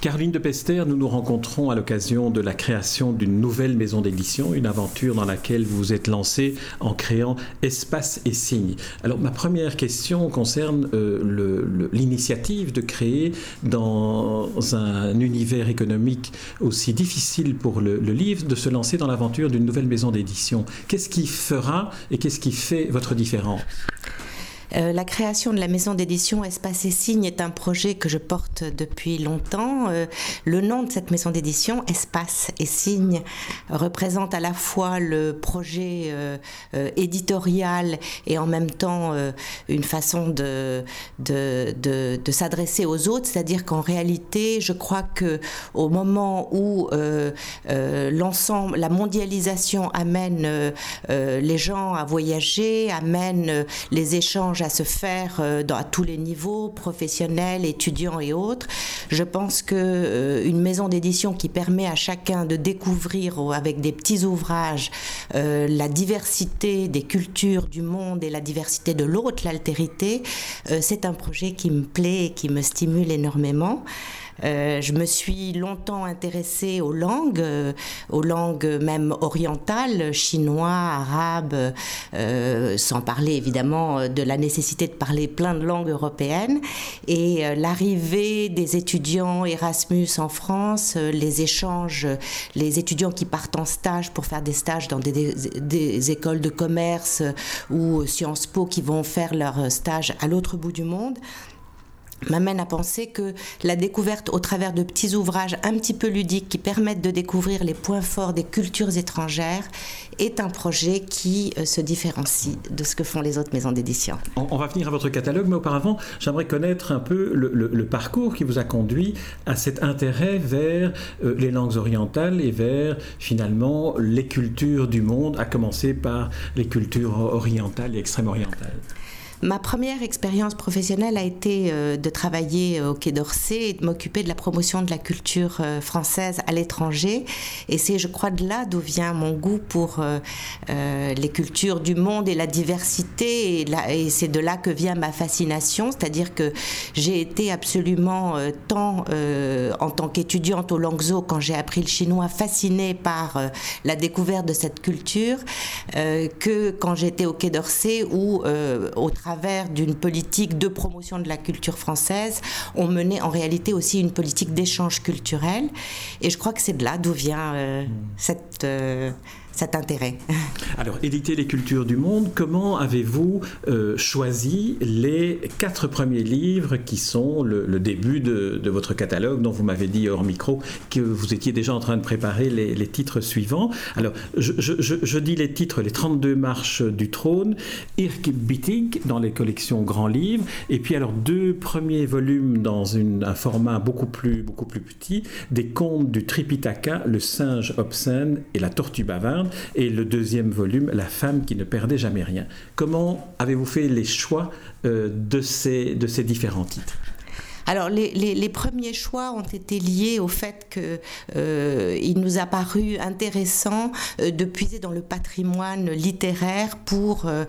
Caroline de Pester, nous nous rencontrons à l'occasion de la création d'une nouvelle maison d'édition, une aventure dans laquelle vous vous êtes lancée en créant Espace et Signes. Alors ma première question concerne euh, l'initiative de créer dans un univers économique aussi difficile pour le livre, de se lancer dans l'aventure d'une nouvelle maison d'édition. Qu'est-ce qui fera et qu'est-ce qui fait votre différence? Euh, la création de la maison d'édition Espace et Signes est un projet que je porte depuis longtemps. Euh, le nom de cette maison d'édition, Espace et Signes, représente à la fois le projet euh, éditorial et en même temps une façon de, de, de, s'adresser aux autres. C'est-à-dire qu'en réalité, je crois que au moment où l'ensemble, la mondialisation amène les gens à voyager, amène les échanges à se faire euh, à tous les niveaux, professionnels, étudiants et autres. Je pense que euh, une maison d'édition qui permet à chacun de découvrir avec des petits ouvrages euh, la diversité des cultures du monde et la diversité de l'autre, l'altérité, c'est un projet qui me plaît et qui me stimule énormément. Euh, je me suis longtemps intéressée aux langues, euh, aux langues même orientales, chinois, arabes, euh, sans parler évidemment de la nécessité de parler plein de langues européennes. Et l'arrivée des étudiants Erasmus en France, les échanges, les étudiants qui partent en stage pour faire des stages dans des écoles de commerce ou Sciences Po qui vont faire leur stage à l'autre bout du monde m'amène à penser que la découverte au travers de petits ouvrages un petit peu ludiques qui permettent de découvrir les points forts des cultures étrangères est un projet qui euh, se différencie de ce que font les autres maisons d'édition. On, va venir à votre catalogue, mais auparavant, j'aimerais connaître un peu le, parcours qui vous a conduit à cet intérêt vers euh, les langues orientales et vers finalement les cultures du monde, à commencer par les cultures orientales et extrême orientales. Ma première expérience professionnelle a été euh, de travailler euh, au Quai d'Orsay et de m'occuper de la promotion de la culture euh, française à l'étranger. Et c'est, je crois, de là d'où vient mon goût pour les cultures du monde et la diversité. Et, c'est de là que vient ma fascination. C'est-à-dire que j'ai été absolument, tant en tant qu'étudiante au Langzhou, quand j'ai appris le chinois, fascinée par la découverte de cette culture, que quand j'étais au Quai d'Orsay, où au travail travers d'une politique de promotion de la culture française, on menait en réalité aussi une politique d'échange culturel. Et je crois que c'est de là d'où vient euh, hmm. cette, euh, intérêt. Alors, éditer les cultures du monde, comment avez-vous euh, choisi les quatre premiers livres qui sont le, début de, votre catalogue, dont vous m'avez dit hors micro que vous étiez déjà en train de préparer les, titres suivants? Alors, je, dis les titres, les 32 marches du trône, Irk Bittig dans les collections Grands Livres, et puis alors deux premiers volumes dans un format beaucoup plus, beaucoup plus petit, des contes du Tripitaka, le singe obscène et la tortue bavarde et le deuxième volume, La femme qui ne perdait jamais rien. Comment avez-vous fait les choix euh, de, ces, de ces différents titres? Alors les, premiers choix ont été liés au fait qu'il euh, nous a paru intéressant euh, de puiser dans le patrimoine littéraire pour euh,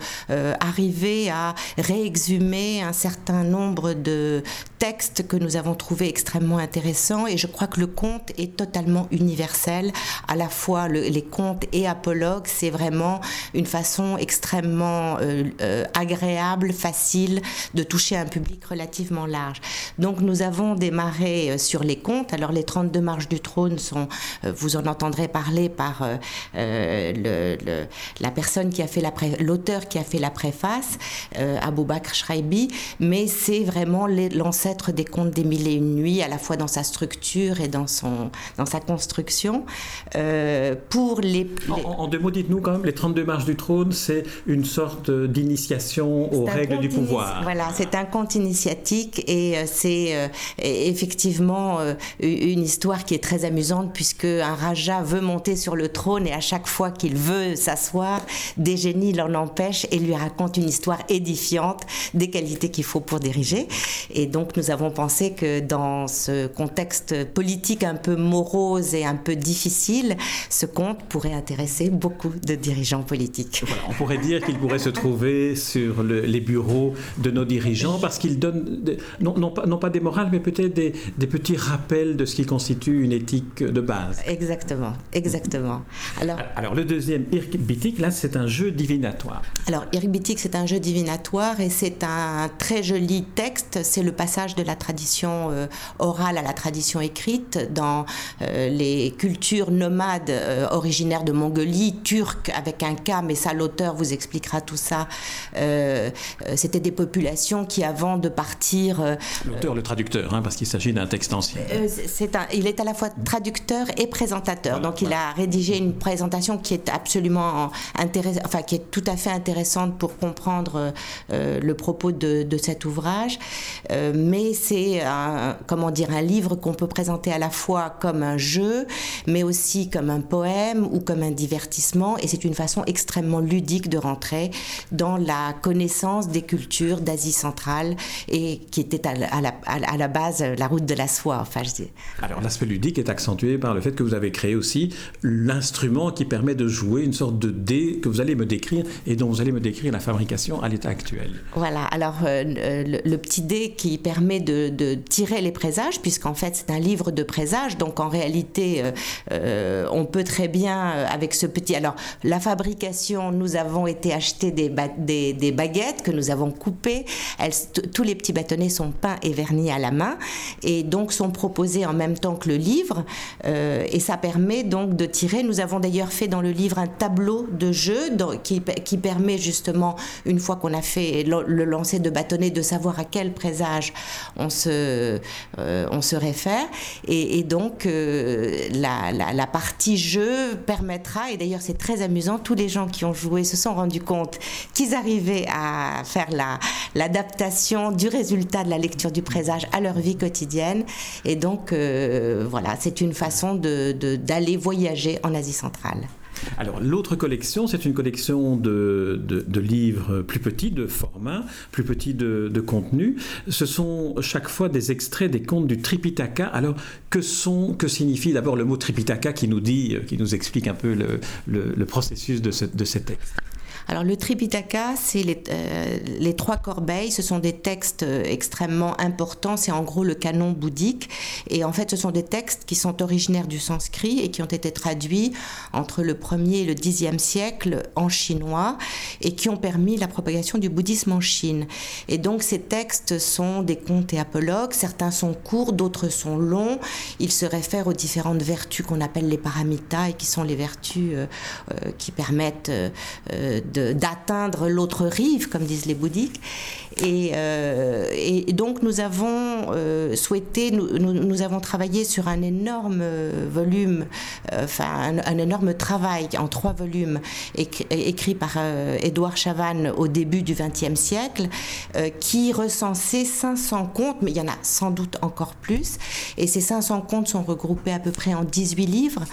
arriver à réexhumer un certain nombre de textes que nous avons trouvés extrêmement intéressants et je crois que le conte est totalement universel, à la fois les contes et apologues, c'est vraiment une façon extrêmement agréable, facile de toucher un public relativement large. Donc nous avons démarré euh, sur les comptes. Alors les 32 marches du trône sont, euh, vous en entendrez parler par euh, la personne qui a fait l'auteur qui a fait la préface, Abou Bakr Shraibi, mais c'est vraiment l'ancêtre des contes des mille et une nuits, à la fois dans sa structure et dans, son, dans sa construction. pour les, En, deux mots, dites-nous quand même, les 32 marches du trône, c'est une sorte d'initiation aux règles du pouvoir. Voilà, c'est un conte initiatique et c'est euh, effectivement euh, une histoire qui est très amusante puisque un Raja veut monter sur le trône et à chaque fois qu'il veut s'asseoir, des génies l'en empêchent et lui racontent une histoire édifiante des qualités qu'il faut pour diriger. Et donc nous avons pensé que dans ce contexte politique un peu morose et un peu difficile, ce conte pourrait intéresser beaucoup de dirigeants politiques. on pourrait dire qu'il pourrait se trouver sur les bureaux de nos dirigeants parce qu'il donne, non, non, pas, non, pas, des morales, mais peut-être des, des, petits rappels de ce qui constitue une éthique de base. Exactement, exactement. Alors, Alors le deuxième, Irkbitik, là, c'est un jeu divinatoire. Alors, Irkbitik, c'est un jeu divinatoire et c'est un très joli texte. C'est le passage de la tradition euh, orale à la tradition écrite dans euh, les cultures nomades euh, originaires de Mongolie, turques avec un K, mais ça, l'auteur vous expliquera tout ça. C'était des populations qui, avant de partir. l'auteur, le traducteur, hein, parce qu'il s'agit d'un texte ancien. un, il est à la fois traducteur et présentateur. donc, il a rédigé une présentation qui est absolument intéressante, enfin, qui est tout à fait intéressante pour comprendre le propos de, de cet ouvrage. mais c'est un, comment dire, un livre qu'on peut présenter à la fois comme un jeu, mais aussi comme un poème ou comme un divertissement. Et c'est une façon extrêmement ludique de rentrer dans la connaissance des cultures d'Asie centrale et qui était à la, à la, base la route de la soie. Enfin, je dis. Alors l'aspect ludique est accentué par le fait que vous avez créé aussi l'instrument qui permet de jouer une sorte de dé que vous allez me décrire et dont vous allez me décrire la fabrication à l'état actuel. Voilà, alors euh, le, petit dé qui permet de, de tirer les présages, puisqu'en fait c'est un livre de présages, donc en réalité euh, euh, on peut très bien euh, avec ce petit... Alors la fabrication, nous avons été acheter des, des, baguettes que nous avons coupées, tous les petits bâtonnets sont peints et vernis à la main, et donc sont proposés en même temps que le livre, et ça permet donc de tirer. Nous avons d'ailleurs fait dans le livre un tableau de jeu qui, qui permet justement, une fois qu'on a fait le, le lancer de bâtonnets, de savoir à quel présage on se, euh, on se réfère. Et, donc, euh, la, partie jeu permettra, et d'ailleurs c'est très amusant, tous les gens qui ont joué se sont rendus compte qu'ils arrivaient à faire l'adaptation du résultat de la lecture du présage à leur vie quotidienne. Et donc, euh, voilà, c'est une façon d'aller voyager en Asie centrale. Alors l'autre collection, c'est une collection de, livres plus petits, de format, plus petits de, contenu. Ce sont chaque fois des extraits des contes du Tripitaka. Alors que sont, que signifie d'abord le mot Tripitaka qui nous dit, qui nous explique un peu le, processus de, de ces textes? Alors le Tripitaka, c'est les, euh, les, trois corbeilles, ce sont des textes euh, extrêmement importants, c'est en gros le canon bouddhique, et en fait ce sont des textes qui sont originaires du sanskrit et qui ont été traduits entre le 1er et le 10e siècle en chinois, et qui ont permis la propagation du bouddhisme en Chine. Et donc ces textes sont des contes et apologues, certains sont courts, d'autres sont longs, ils se réfèrent aux différentes vertus qu'on appelle les paramitas, et qui sont les vertus euh, qui permettent d'atteindre l'autre rive, comme disent les bouddhiques. Et, euh, donc nous avons euh, souhaité, nous, nous, avons travaillé sur un énorme volume, euh, enfin un, énorme travail en trois volumes écrit, par Édouard Chavannes au début du XXe siècle, qui recensait 500 contes, mais il y en a sans doute encore plus. Et ces 500 contes sont regroupés à peu près en 18 livres.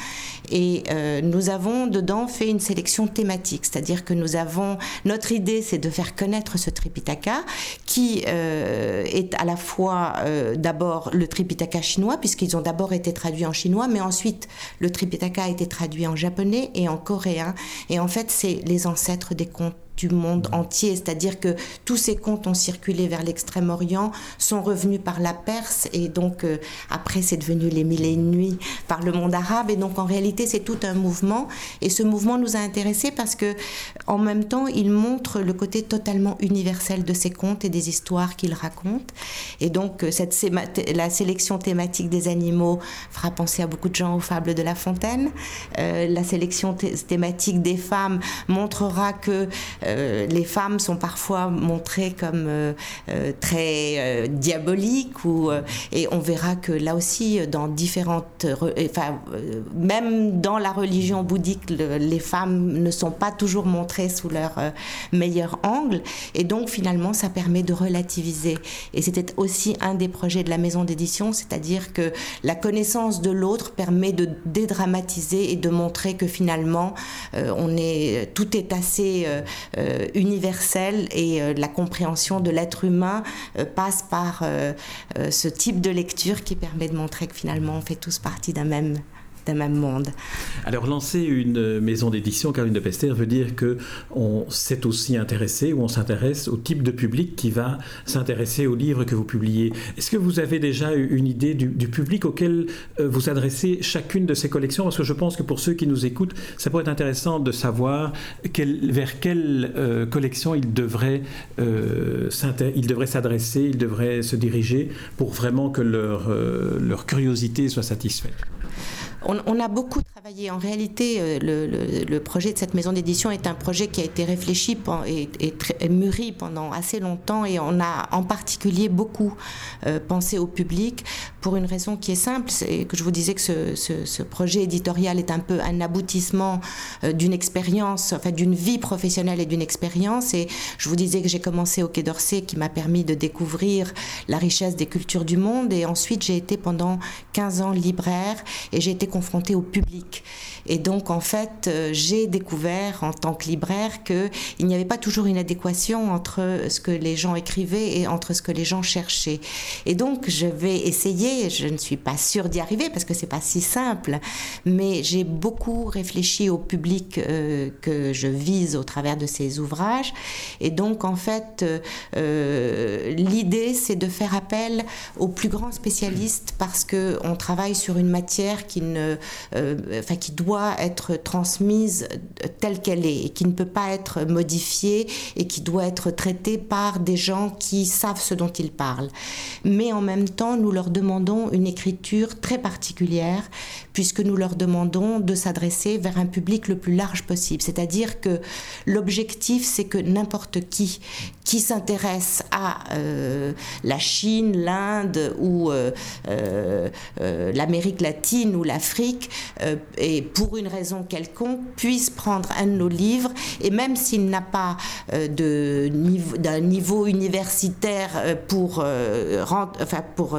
Et nous avons dedans fait une sélection thématique, c'est-à-dire que nous notre idée, c'est de faire connaître ce Tripitaka qui euh, est à la fois euh, d'abord le Tripitaka chinois, puisqu'ils ont d'abord été traduits en chinois, mais ensuite le Tripitaka a été traduit en japonais et en coréen. Et en fait, c'est les ancêtres des contes du monde entier, c'est-à-dire que tous ces contes ont circulé vers l'extrême-orient, sont revenus par la Perse et donc euh, après c'est devenu les mille et une nuits par le monde arabe. Et donc en réalité c'est tout un mouvement. Et ce mouvement nous a intéressés parce que en même temps il montre le côté totalement universel de ces contes et des histoires qu'ils racontent et donc euh, cette la sélection thématique des animaux fera penser à beaucoup de gens aux fables de La Fontaine, euh, la sélection thématique des femmes montrera que les femmes sont parfois montrées comme euh, euh, très diaboliques et on verra que là aussi dans différentes même dans la religion bouddhique les femmes ne sont pas toujours montrées sous leur meilleur angle. Et donc finalement ça permet de relativiser. Et c'était aussi un des projets de la maison d'édition c'est-à-dire que la connaissance de l'autre permet de dédramatiser et de montrer que finalement tout est assez universelle et la compréhension de l'être humain passe par ce type de lecture qui permet de montrer que finalement on fait tous partie d'un même même monde. Alors lancer une maison d'édition, Caroline de Pester, veut dire que on s'est aussi intéressé ou on s'intéresse au type de public qui va s'intéresser aux livres que vous publiez. Est-ce que vous avez déjà une idée du, public auquel euh, vous adressez chacune de ces collections? Parce que je pense que pour ceux qui nous écoutent, ça pourrait être intéressant de savoir vers quelle euh, collection ils devraient euh, s'adresser, ils devraient se diriger pour vraiment que leur, leur curiosité soit satisfaite. On, a beaucoup travaillé. En réalité, euh, le, projet de cette maison d'édition est un projet qui a été réfléchi et, mûri pendant assez longtemps et on a en particulier beaucoup euh, pensé au public pour une raison qui est simple, c'est que je vous disais que ce, projet éditorial est un peu un aboutissement euh, d'une expérience, enfin d'une vie professionnelle et d'une expérience. Et je vous disais que j'ai commencé au Quai d'Orsay qui m'a permis de découvrir la richesse des cultures du monde et ensuite j'ai été pendant 15 ans libraire et j'ai été confrontée au public. Et donc, en fait, euh, j'ai découvert en tant que libraire qu'il n'y avait pas toujours une adéquation entre ce que les gens écrivaient et entre ce que les gens cherchaient. Et donc, je vais essayer, je ne suis pas sûre d'y arriver parce que c'est pas si simple, mais j'ai beaucoup réfléchi au public euh, que je vise au travers de ces ouvrages. Et donc, en fait, euh, l'idée, c'est de faire appel aux plus grands spécialistes parce qu'on travaille sur une matière qui, ne, enfin, qui doit être transmise telle qu'elle est et qui ne peut pas être modifiée et qui doit être traitée par des gens qui savent ce dont ils parlent. Mais en même temps, nous leur demandons une écriture très particulière puisque nous leur demandons de s'adresser vers un public le plus large possible. C'est-à-dire que l'objectif, c'est que n'importe qui qui s'intéresse à euh, la Chine, l'Inde ou euh, euh, l'Amérique latine ou l'Afrique, et pour une raison quelconque, puisse prendre un de nos livres, et même s'il n'a pas d'un niveau universitaire pour, pour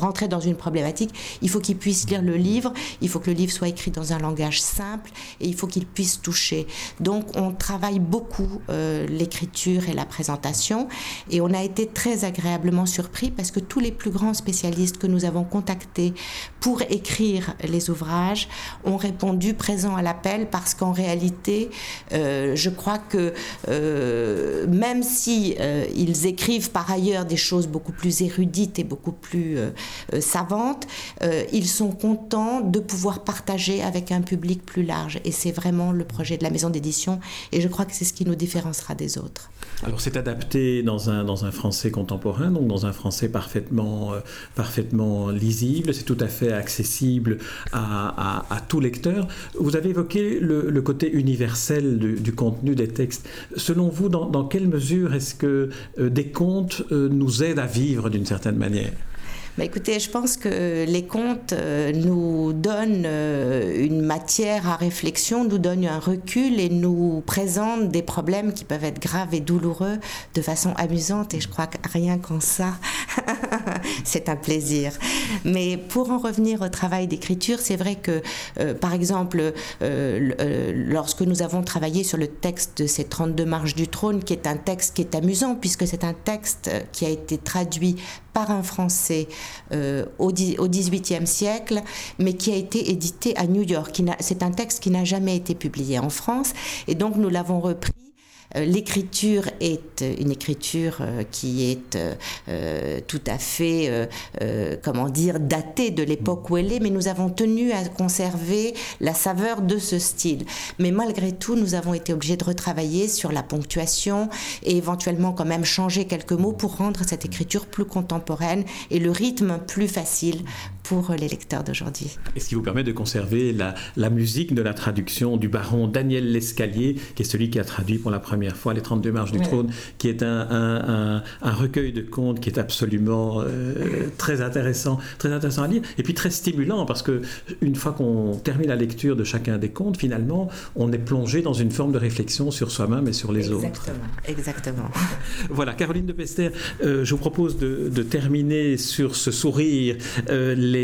rentrer dans une problématique, il faut qu'il puisse lire le livre, il faut que le livre soit écrit dans un langage simple, et il faut qu'il puisse toucher. Donc on travaille beaucoup l'écriture et la présentation et on a été très agréablement surpris parce que tous les plus grands spécialistes que nous avons contactés pour écrire les ouvrages ont répondu présent à l'appel parce qu'en réalité, euh, je crois que euh, même si euh, ils écrivent par ailleurs des choses beaucoup plus érudites et beaucoup plus savantes, ils sont contents de pouvoir partager avec un public plus large. Et c'est vraiment le projet de la maison d'édition. Et je crois que c'est ce qui nous différenciera des autres. Alors c'est adapté dans un, dans un français contemporain, donc dans un français parfaitement, euh, parfaitement lisible, c'est tout à fait accessible à, tout lecteur. Vous avez évoqué le, côté universel du, contenu des textes. Selon vous, dans, quelle mesure est-ce que euh, des contes euh, nous aident à vivre d'une certaine manière? Bah, écoutez, je pense que les contes euh, nous donnent euh, une matière à réflexion, nous donnent un recul et nous présentent des problèmes qui peuvent être graves et douloureux de façon amusante. Et je crois que rien qu'en ça, c'est un plaisir. Mais pour en revenir au travail d'écriture, c'est vrai que, euh, par exemple, lorsque nous avons travaillé sur le texte de ces 32 marches du trône, qui est un texte qui est amusant, puisque c'est un texte qui a été traduit par un Français euh, au XVIIIe siècle, mais qui a été édité à New York. C'est un texte qui n'a jamais été publié en France, et donc nous l'avons repris euh, l'écriture est une écriture euh, qui est euh, tout à fait, comment dire, datée de l'époque où elle est, mais nous avons tenu à conserver la saveur de ce style. Mais malgré tout, nous avons été obligés de retravailler sur la ponctuation et éventuellement quand même changer quelques mots pour rendre cette écriture plus contemporaine et le rythme plus facile pour les lecteurs d'aujourd'hui. Et ce qui vous permet de conserver la, la musique de la traduction du baron Daniel Lescalier, qui est celui qui a traduit pour la première fois, Les 32 marches du trône, qui est un, un, recueil de contes qui est absolument euh, très intéressant, très intéressant à lire, et puis très stimulant, parce que une fois qu'on termine la lecture de chacun des contes, finalement, on est plongé dans une forme de réflexion sur soi-même et sur les autres. Exactement. voilà, Caroline de Pester, euh, je vous propose de, terminer sur ce sourire. Euh, les,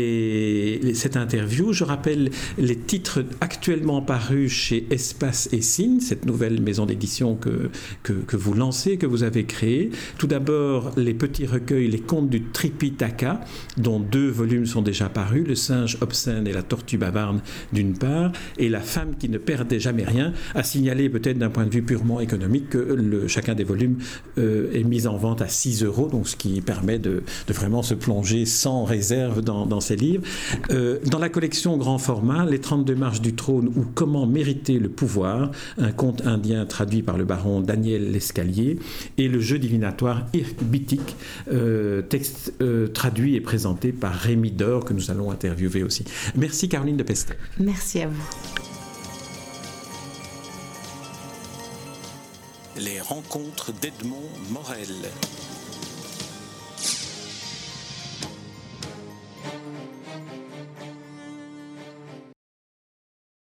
cette interview. Je rappelle les titres actuellement parus chez Espace et Signe, cette nouvelle maison d'édition que, que, que, vous lancez, que vous avez créée. Tout d'abord, les petits recueils, les contes du Tripitaka, dont deux volumes sont déjà parus, Le singe obscène et la tortue bavarde d'une part, et La femme qui ne perdait jamais rien, à signaler peut-être d'un point de vue purement économique que le, chacun des volumes euh, est mis en vente à 6 euros, donc ce qui permet de, de vraiment se plonger sans réserve dans, dans ces livres. Euh, dans la collection grand format, Les 32 marches du trône ou Comment mériter le pouvoir, un conte indien traduit par le baron Daniel Lescalier, et le jeu divinatoire Irk Bitik, euh, texte euh, traduit et présenté par Rémi Dor, que nous allons interviewer aussi. Merci Caroline de Pestet. Merci à vous. Les rencontres d'Edmond Morel.